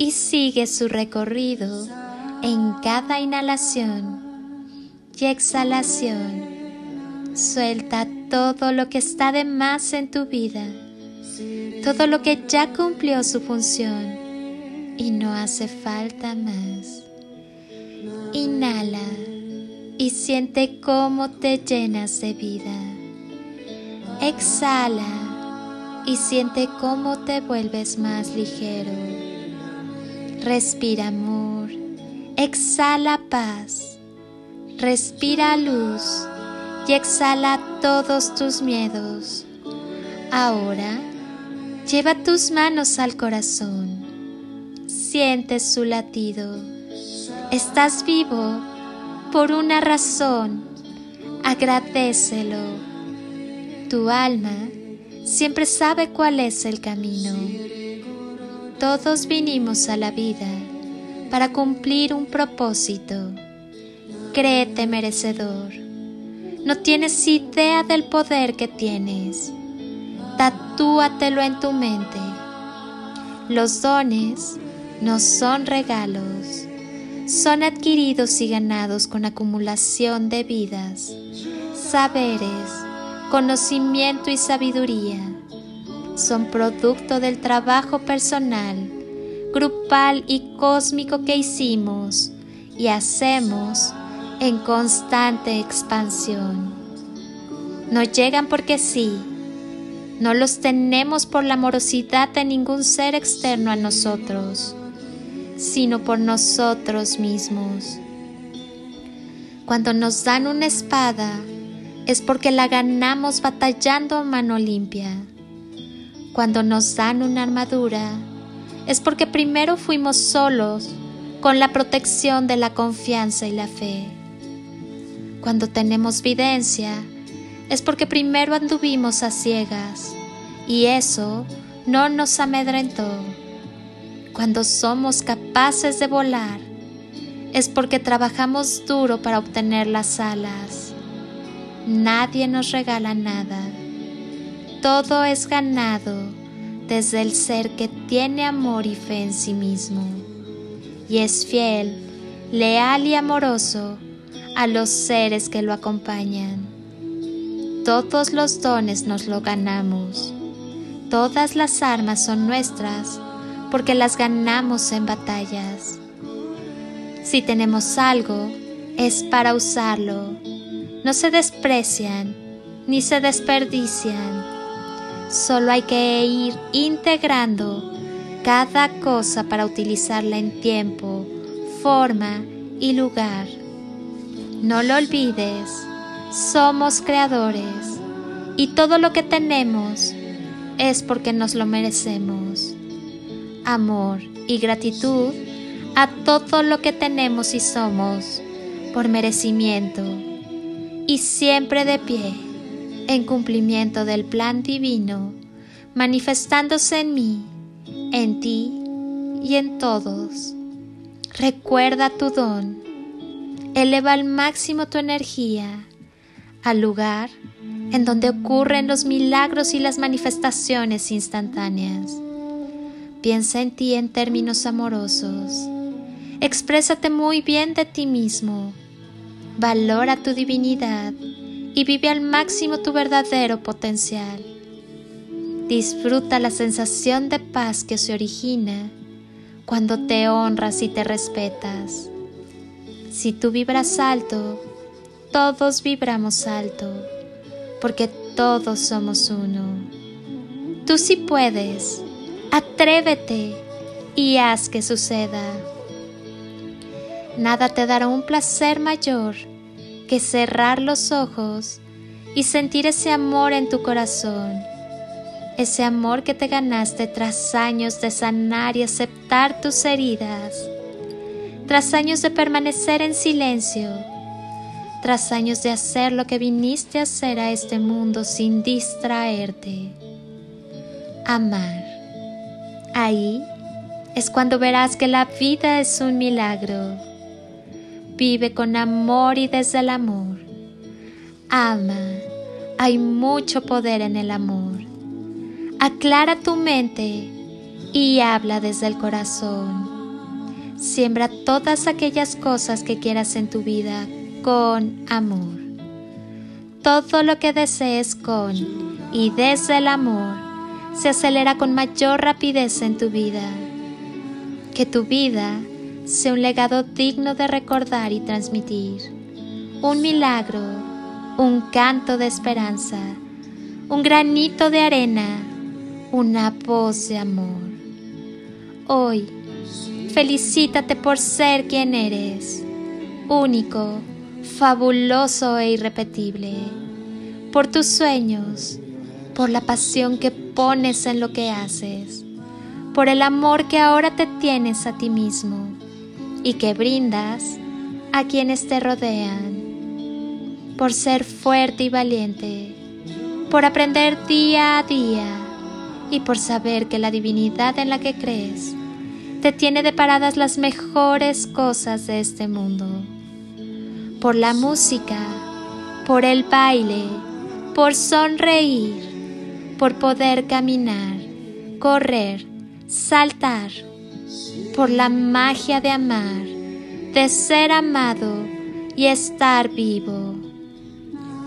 y sigue su recorrido en cada inhalación y exhalación. Suelta todo lo que está de más en tu vida, todo lo que ya cumplió su función y no hace falta más. Inhala y siente cómo te llenas de vida. Exhala y siente cómo te vuelves más ligero. Respira amor, exhala paz, respira luz y exhala todos tus miedos. Ahora, lleva tus manos al corazón, siente su latido. Estás vivo por una razón, agradecelo. Tu alma siempre sabe cuál es el camino. Todos vinimos a la vida para cumplir un propósito. Créete merecedor. No tienes idea del poder que tienes. Tatúatelo en tu mente. Los dones no son regalos son adquiridos y ganados con acumulación de vidas, saberes, conocimiento y sabiduría. Son producto del trabajo personal, grupal y cósmico que hicimos y hacemos en constante expansión. No llegan porque sí, no los tenemos por la amorosidad de ningún ser externo a nosotros sino por nosotros mismos. Cuando nos dan una espada, es porque la ganamos batallando a mano limpia. Cuando nos dan una armadura, es porque primero fuimos solos con la protección de la confianza y la fe. Cuando tenemos videncia, es porque primero anduvimos a ciegas y eso no nos amedrentó. Cuando somos capaces de volar, es porque trabajamos duro para obtener las alas. Nadie nos regala nada. Todo es ganado desde el ser que tiene amor y fe en sí mismo y es fiel, leal y amoroso a los seres que lo acompañan. Todos los dones nos lo ganamos. Todas las armas son nuestras porque las ganamos en batallas. Si tenemos algo, es para usarlo. No se desprecian ni se desperdician. Solo hay que ir integrando cada cosa para utilizarla en tiempo, forma y lugar. No lo olvides, somos creadores y todo lo que tenemos es porque nos lo merecemos amor y gratitud a todo lo que tenemos y somos por merecimiento y siempre de pie en cumplimiento del plan divino manifestándose en mí, en ti y en todos. Recuerda tu don, eleva al máximo tu energía al lugar en donde ocurren los milagros y las manifestaciones instantáneas. Piensa en ti en términos amorosos. Exprésate muy bien de ti mismo. Valora tu divinidad y vive al máximo tu verdadero potencial. Disfruta la sensación de paz que se origina cuando te honras y te respetas. Si tú vibras alto, todos vibramos alto, porque todos somos uno. Tú sí puedes Atrévete y haz que suceda. Nada te dará un placer mayor que cerrar los ojos y sentir ese amor en tu corazón, ese amor que te ganaste tras años de sanar y aceptar tus heridas, tras años de permanecer en silencio, tras años de hacer lo que viniste a hacer a este mundo sin distraerte. Amar. Ahí es cuando verás que la vida es un milagro. Vive con amor y desde el amor. Ama. Hay mucho poder en el amor. Aclara tu mente y habla desde el corazón. Siembra todas aquellas cosas que quieras en tu vida con amor. Todo lo que desees con y desde el amor se acelera con mayor rapidez en tu vida. Que tu vida sea un legado digno de recordar y transmitir. Un milagro, un canto de esperanza, un granito de arena una voz de amor. Hoy, felicítate por ser quien eres, único, fabuloso e irrepetible, por tus sueños, por la pasión que pones en lo que haces, por el amor que ahora te tienes a ti mismo y que brindas a quienes te rodean, por ser fuerte y valiente, por aprender día a día y por saber que la divinidad en la que crees te tiene deparadas las mejores cosas de este mundo. Por la música, por el baile, por sonreír, por poder caminar, correr, saltar, por la magia de amar, de ser amado y estar vivo.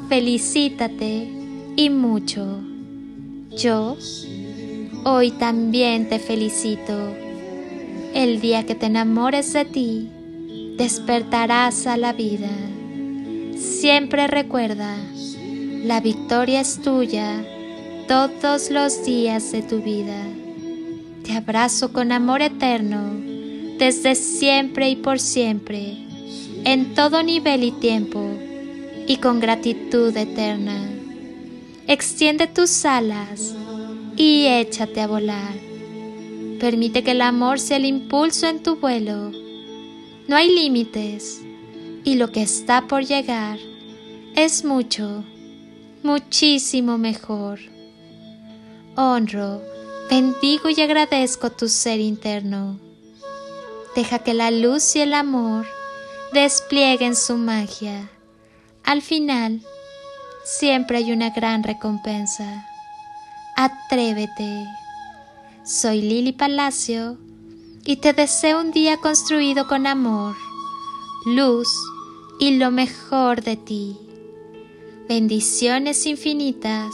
Felicítate y mucho. Yo Hoy también te felicito. El día que te enamores de ti, despertarás a la vida. Siempre recuerda, la victoria es tuya todos los días de tu vida. Te abrazo con amor eterno, desde siempre y por siempre, en todo nivel y tiempo, y con gratitud eterna. Extiende tus alas y échate a volar. Permite que el amor sea el impulso en tu vuelo. No hay límites y lo que está por llegar es mucho, muchísimo mejor. Honro, bendigo y agradezco tu ser interno. Deja que la luz y el amor desplieguen su magia. Al final, siempre hay una gran recompensa. Atrévete. Soy Lili Palacio y te deseo un día construido con amor, luz y lo mejor de ti. Bendiciones infinitas